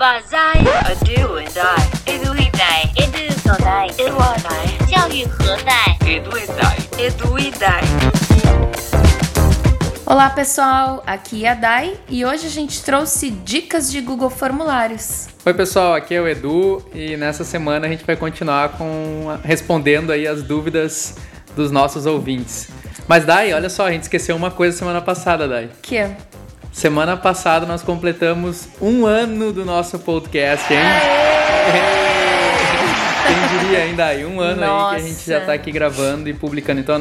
把在 a do and I edu e dai, edu 所在 edu a dai, 教育何在 edu e dai. edu e dai Olá pessoal, aqui é a Dai e hoje a gente trouxe dicas de Google Formulários. Oi pessoal, aqui é o Edu e nessa semana a gente vai continuar com respondendo aí as dúvidas dos nossos ouvintes. Mas Dai, olha só, a gente esqueceu uma coisa semana passada, Dai. Que é? Semana passada nós completamos um ano do nosso podcast, hein? Quem diria ainda aí, um ano Nossa. aí que a gente já tá aqui gravando e publicando. Então,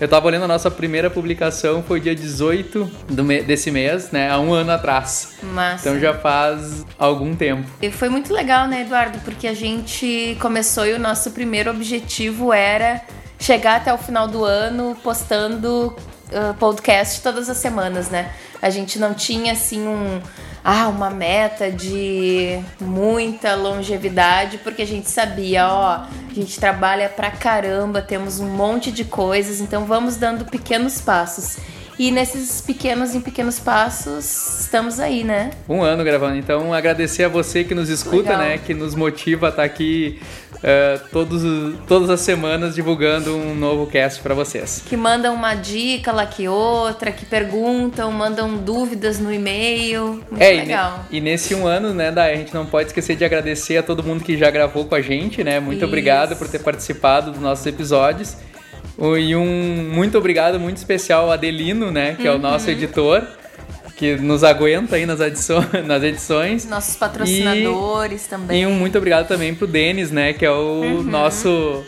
eu tava olhando a nossa primeira publicação, foi dia 18 do me- desse mês, né? Há um ano atrás. Mas Então já faz algum tempo. E foi muito legal, né, Eduardo? Porque a gente começou e o nosso primeiro objetivo era chegar até o final do ano postando uh, podcast todas as semanas, né? A gente não tinha assim um ah, uma meta de muita longevidade, porque a gente sabia, ó, a gente trabalha pra caramba, temos um monte de coisas, então vamos dando pequenos passos. E nesses pequenos em pequenos passos, estamos aí, né? Um ano gravando. Então, agradecer a você que nos escuta, Legal. né? Que nos motiva a estar aqui eh, todos, os- todas as semanas divulgando um novo cast para vocês. que mandam uma dica lá que outra, que perguntam, mandam dúvidas no e-mail. Muito É, e, ne- legal. e nesse um ano, né, Dai, a gente não pode esquecer de agradecer a todo mundo que já gravou com a gente, né? Muito Isso. obrigado por ter participado dos nossos episódios. E um muito obrigado muito especial ao Adelino, né? Que é o Uhum. nosso editor, que nos aguenta aí nas, edições, nas edições. Nossos patrocinadores também. E um muito obrigado também pro Denis, né? Que é o Uhum. nosso.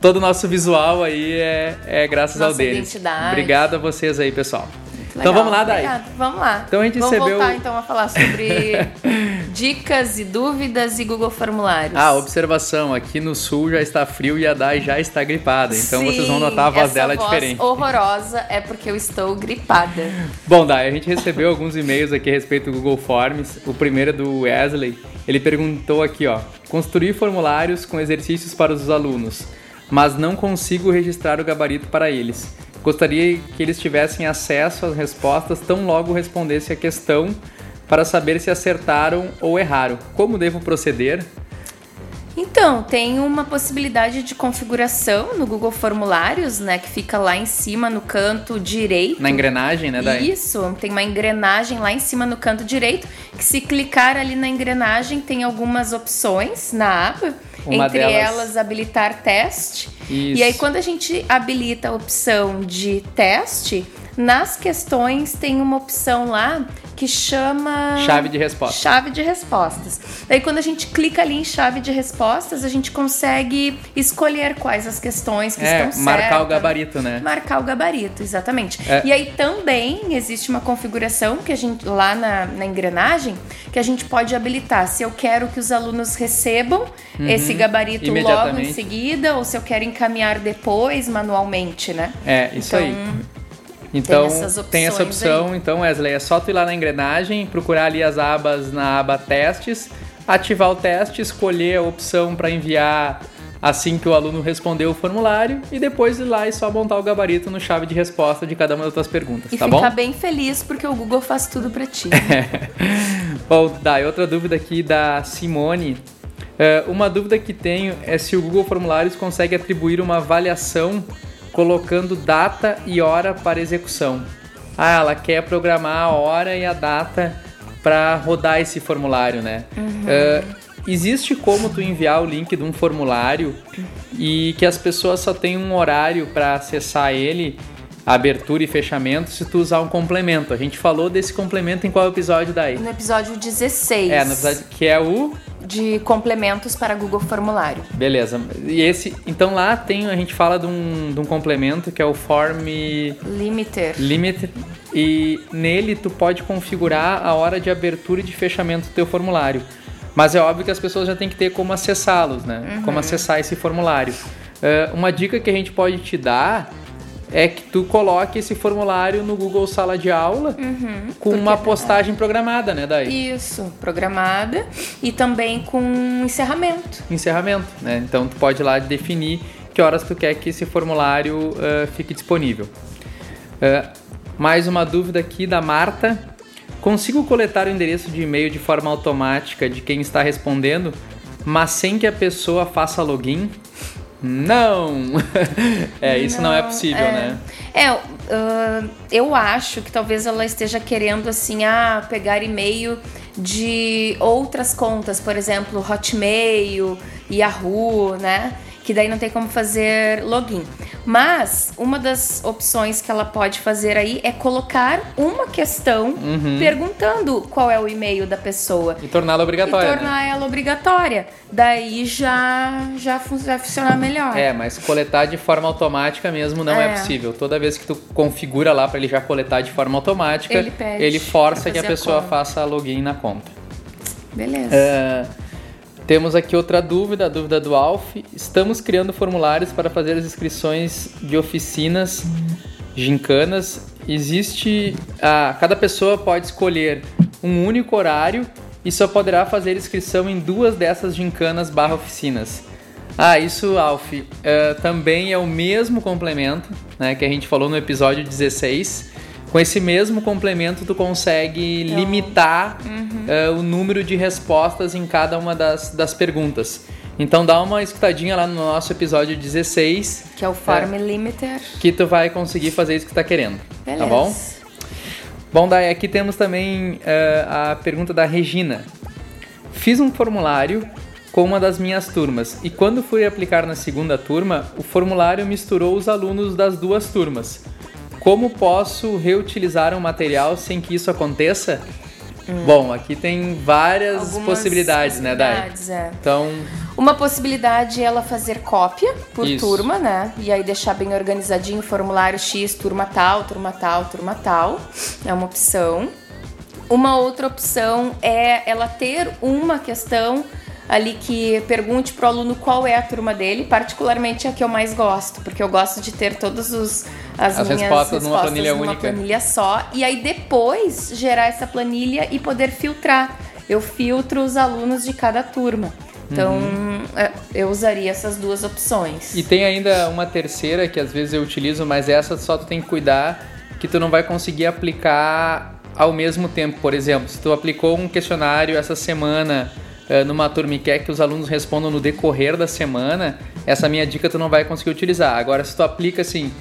Todo o nosso visual aí é, é graças ao Nossa Denis. identidade. Obrigado a vocês aí, pessoal. Legal, Então vamos lá, Dai. obrigada. Vamos lá. Então a gente Vamos recebeu- voltar então a falar sobre dicas e dúvidas e Google Formulários. Ah, observação, aqui no sul já está frio e a Dai já está gripada, então vocês vão Sim, notar a voz dela voz diferente. horrorosa é porque eu estou gripada. Bom, Dai, a gente recebeu alguns e-mails aqui a respeito do Google Forms. O primeiro é do Wesley. Ele perguntou aqui, ó: construir formulários com exercícios para os alunos, mas não consigo registrar o gabarito para eles. Gostaria que eles tivessem acesso às respostas tão logo respondesse a questão para saber se acertaram ou erraram. Como devo proceder? Então, tem uma possibilidade de configuração no Google Formulários, né? Que fica lá em cima no canto direito. Na engrenagem, né, Dai? Isso, tem uma engrenagem lá em cima no canto direito, que se clicar ali na engrenagem tem algumas opções na aba, Uma entre delas- elas habilitar teste. Isso. E aí quando a gente habilita a opção de teste, nas questões tem uma opção lá que chama Chave de resposta. Chave de respostas. Daí quando a gente clica ali em chave de respostas, a gente consegue escolher quais as questões que É, estão marcar o certas. gabarito, né? Marcar o gabarito, exatamente. É. E aí também existe uma configuração que a gente lá na, na engrenagem que a gente pode habilitar se eu quero que os alunos recebam esse gabarito logo em Uhum. Seguida ou se eu quero encaminhar depois manualmente, né? É, isso Então, aí. Então, tem tem essa opção. Então, Wesley, é só tu ir lá na engrenagem, procurar ali as abas na aba testes, ativar o teste, escolher a opção para enviar assim que o aluno respondeu o formulário e depois ir lá e só montar o gabarito no chave de resposta de cada uma das tuas perguntas, E tá ficar bom? bem feliz porque o Google faz tudo pra ti. Bom, Dai, outra dúvida aqui da Simone. É, uma dúvida que tenho é se o Google Formulários consegue atribuir uma avaliação colocando data e hora para execução. Ah, ela quer programar a hora e a data para rodar esse formulário, né? É, existe como tu enviar o link de um formulário e que as pessoas só têm um horário para acessar ele, abertura e fechamento, se tu usar um complemento. A gente falou desse complemento em qual episódio daí? No episódio 16. É, na verdade, que é o. De complementos para Google Formulário. Beleza. E esse. Então lá tem. A gente fala de um, de um complemento que é o Form Limiter. Limit. E nele tu pode configurar a hora de abertura e de fechamento do teu formulário. Mas é óbvio que as pessoas já têm que ter como acessá-los, né? Como acessar esse formulário. Eh, uma dica que a gente pode te dar é que tu coloque esse formulário no Google Sala de Aula com uma postagem programada, né, daí? Isso, programada e também com encerramento. encerramento, né? Então tu pode ir lá definir que horas tu quer que esse formulário eh, fique disponível. Eh, mais uma dúvida aqui da Marta. Consigo coletar o endereço de e-mail de forma automática de quem está respondendo, mas sem que a pessoa faça login? Não! é, isso não, é possível, é. né? É, uh, eu acho que talvez ela esteja querendo, assim, ah, pegar e-mail de outras contas, por exemplo, Hotmail, Yahoo, né? Que daí não tem como fazer login. Mas uma das opções que ela pode fazer aí é colocar uma questão Uhum. perguntando qual é o e-mail da pessoa. E torná-la obrigatória. E né? tornar ela obrigatória. Daí já, já vai funcionar melhor. É, mas coletar de forma automática mesmo não é, É. possível. Toda vez que tu configura lá para ele já coletar de forma automática, Ele ele força que a a pessoa conta. faça login na conta. Beleza. É, temos aqui outra dúvida, a dúvida do Alf. Estamos criando formulários para fazer as inscrições de oficinas, gincanas. Existe. ah, cada pessoa pode escolher um único horário e só poderá fazer inscrição em duas dessas gincanas barra oficinas. Ah, isso, Alf, é, também é o mesmo complemento né, que a gente falou no episódio 16. Com esse mesmo complemento, tu consegue limitar é, o número de respostas em cada uma das, das perguntas. Então dá uma escutadinha lá no nosso episódio 16, Que é o Form Limiter. que tu vai conseguir fazer isso que tu tá querendo. Beleza. Tá bom? Bom, daí aqui temos também eh, a pergunta da Regina. Fiz um formulário com uma das minhas turmas e quando fui aplicar na segunda turma, o formulário misturou os alunos das duas turmas. Como posso reutilizar um material sem que isso aconteça? Bom, aqui tem várias Algumas possibilidades, né, Dai? possibilidades, é. Então, Uma possibilidade é ela fazer cópia por Isso. turma, né? E aí deixar bem organizadinho o formulário X, turma tal, turma tal, turma tal. É uma opção. Uma outra opção é ela ter uma questão ali que pergunte pro aluno qual é a turma dele, particularmente a que eu mais gosto, porque eu gosto de ter todas as, As minhas respostas numa planilha numa única. planilha só e aí depois gerar essa planilha e poder filtrar. Eu filtro os alunos de cada turma. Então, é, eu usaria essas duas opções. Uhum. E tem ainda uma terceira que às vezes eu utilizo, mas essa só tu tem que cuidar que tu não vai conseguir aplicar ao mesmo tempo. Por exemplo, se tu aplicou um questionário essa semana numa turma e quer que os alunos respondam no decorrer da semana, essa minha dica tu não vai conseguir utilizar. Agora, se tu aplica assim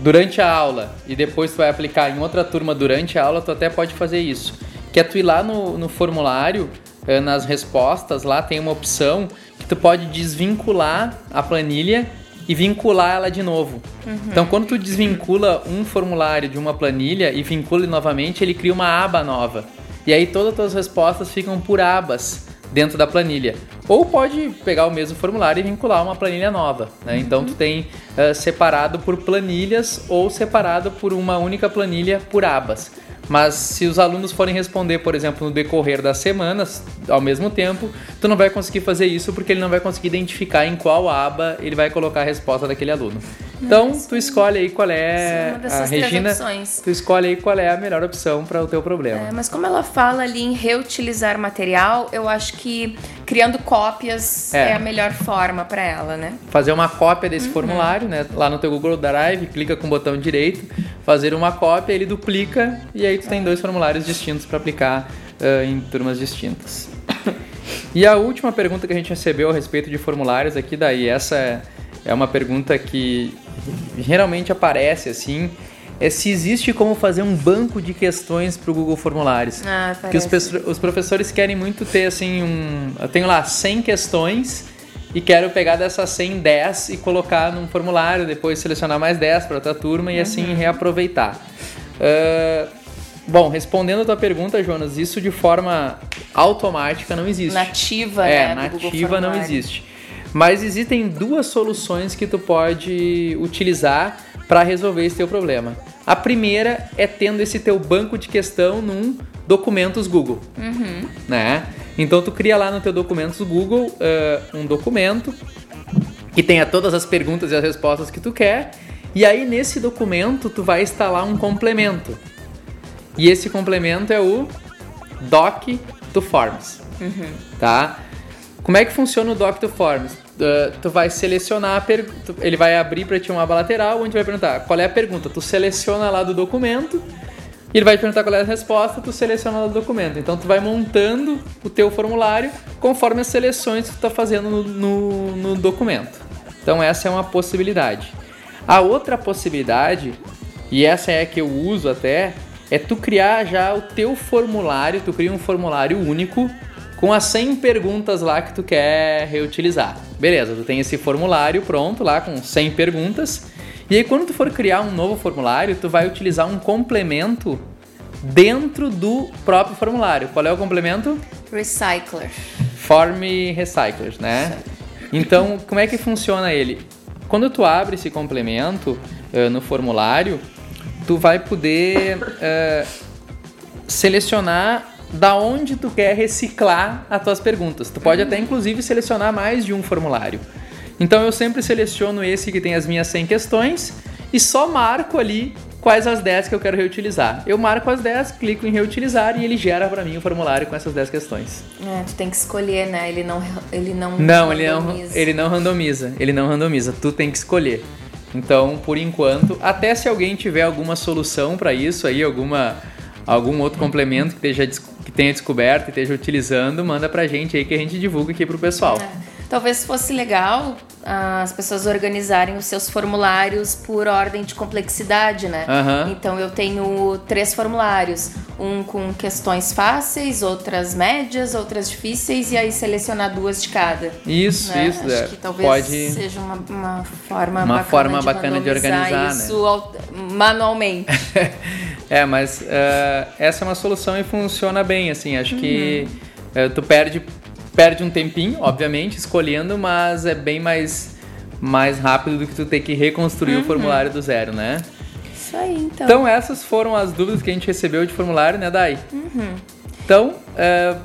durante a aula e depois tu vai aplicar em outra turma durante a aula, tu até pode fazer isso. Que é tu ir lá no, no formulário, eh, nas respostas, lá tem uma opção que tu pode desvincular a planilha e vincular ela de novo. Então, quando tu desvincula um formulário de uma planilha e vincula ele novamente, ele cria uma aba nova. E aí todas as tuas respostas ficam por abas dentro da planilha. Ou pode pegar o mesmo formulário e vincular uma planilha nova. né? Então tu tem eh, separado por planilhas ou separado por uma única planilha por abas. Mas se os alunos forem responder, por exemplo, no decorrer das semanas, ao mesmo tempo, tu não vai conseguir fazer isso porque ele não vai conseguir identificar em qual aba ele vai colocar a resposta daquele aluno. Então, tu escolhe aí qual é uma a Regina, tu escolhe aí qual é a melhor opção para o teu problema. É, mas como ela fala ali em reutilizar material, eu acho que criando cópias É. é, a melhor forma para ela, né? fazer uma cópia desse Uhum. formulário, né? Lá no teu Google Drive, clica com o botão direito, fazer uma cópia, ele duplica e aí tu tem dois formulários distintos para aplicar ah, em turmas distintas. E a última pergunta que a gente recebeu a respeito de formulários aqui, daí essa é uma pergunta que geralmente aparece assim, é se existe como fazer um banco de questões para o Google Formulários. Ah, Que os, os professores querem muito ter assim um. Eu tenho lá 100 questões e quero pegar dessas 100 10 e colocar num formulário, depois selecionar mais 10 para outra turma e Uhum. assim reaproveitar. Ah, bom, respondendo a tua pergunta, Jonas, isso de forma automática não existe. Nativa, é, né? nativa não existe. Mas existem duas soluções que tu pode utilizar para resolver esse teu problema. A primeira é tendo esse teu banco de questão num documentos Google, né? Então tu cria lá no teu documentos Google eh, um documento que tenha todas as perguntas e as respostas que tu quer. E aí nesse documento tu vai instalar um complemento. E esse complemento é o Doc to Forms, tá? Como é que funciona o Doc to Forms? Uh, tu vai selecionar a pergunta, ele vai abrir para ti uma aba lateral onde vai perguntar qual é a pergunta. Tu seleciona lá do documento, E ele vai te perguntar qual é a resposta, tu seleciona o documento. Então tu vai montando o teu formulário conforme as seleções que tu está fazendo no, no, no documento. Então essa é uma possibilidade. A outra possibilidade, e essa é a que eu uso até, é tu criar já o teu formulário, tu cria um formulário único com as 100 perguntas lá que tu quer reutilizar. Beleza, tu tem esse formulário pronto lá com 100 perguntas. E aí quando tu for criar um novo formulário, tu vai utilizar um complemento dentro do próprio formulário. Qual é o complemento? Recycler. Form Recyclers, né? Então, como é que funciona ele? Quando tu abre esse complemento uh, no formulário, tu vai poder uh, selecionar da onde tu quer reciclar as tuas perguntas. Tu pode até inclusive selecionar mais de um formulário. Então eu sempre seleciono esse que tem as minhas 100 questões e só marco ali quais as 10 que eu quero reutilizar. Eu marco as 10, clico em reutilizar e ele gera para mim o formulário com essas 10 questões. É, tu tem que escolher, né? Ele não ele não Não, ele não, ele não randomiza. Ele não randomiza, tu tem que escolher. Então, por enquanto, até se alguém tiver alguma solução para isso aí, alguma algum outro complemento que, esteja, tenha descoberto e esteja utilizando, manda pra gente aí que a gente divulga aqui pro pessoal. É. Talvez fosse legal as pessoas organizarem os seus formulários por ordem de complexidade, né? Uhum. Então eu tenho três formulários, um com questões fáceis, outras médias, outras difíceis e aí selecionar duas de cada. Isso, né? isso. Acho é. que talvez Pode... seja uma, uma forma uma bacana forma de bacana de organizar, isso né? manualmente. é, mas uh, essa é uma solução e funciona bem, assim. Acho uhum. que uh, tu perde perde um tempinho, obviamente, escolhendo, mas é bem mais, mais rápido do que tu ter que reconstruir uhum. o formulário do zero, né? Isso aí, então. Então, essas foram as dúvidas que a gente recebeu de formulário, né, Dai? Uhum. Então, é,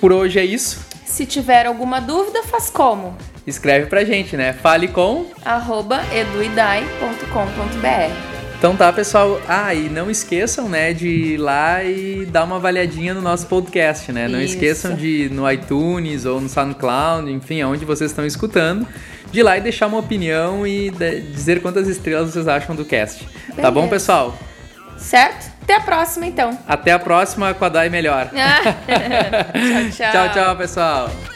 por hoje é isso. Se tiver alguma dúvida, faz como? Escreve pra gente, né? Fale com arroba eduidai.com.br então tá, pessoal. Ah, e não esqueçam, né, de ir lá e dar uma avaliadinha no nosso podcast, né? Não Isso. esqueçam de ir no iTunes ou no SoundCloud, enfim, aonde vocês estão escutando, de ir lá e deixar uma opinião e dizer quantas estrelas vocês acham do cast. Beleza. Tá bom, pessoal? Certo? Até a próxima, então. Até a próxima com a Dai Melhor. tchau, tchau. tchau, tchau, pessoal.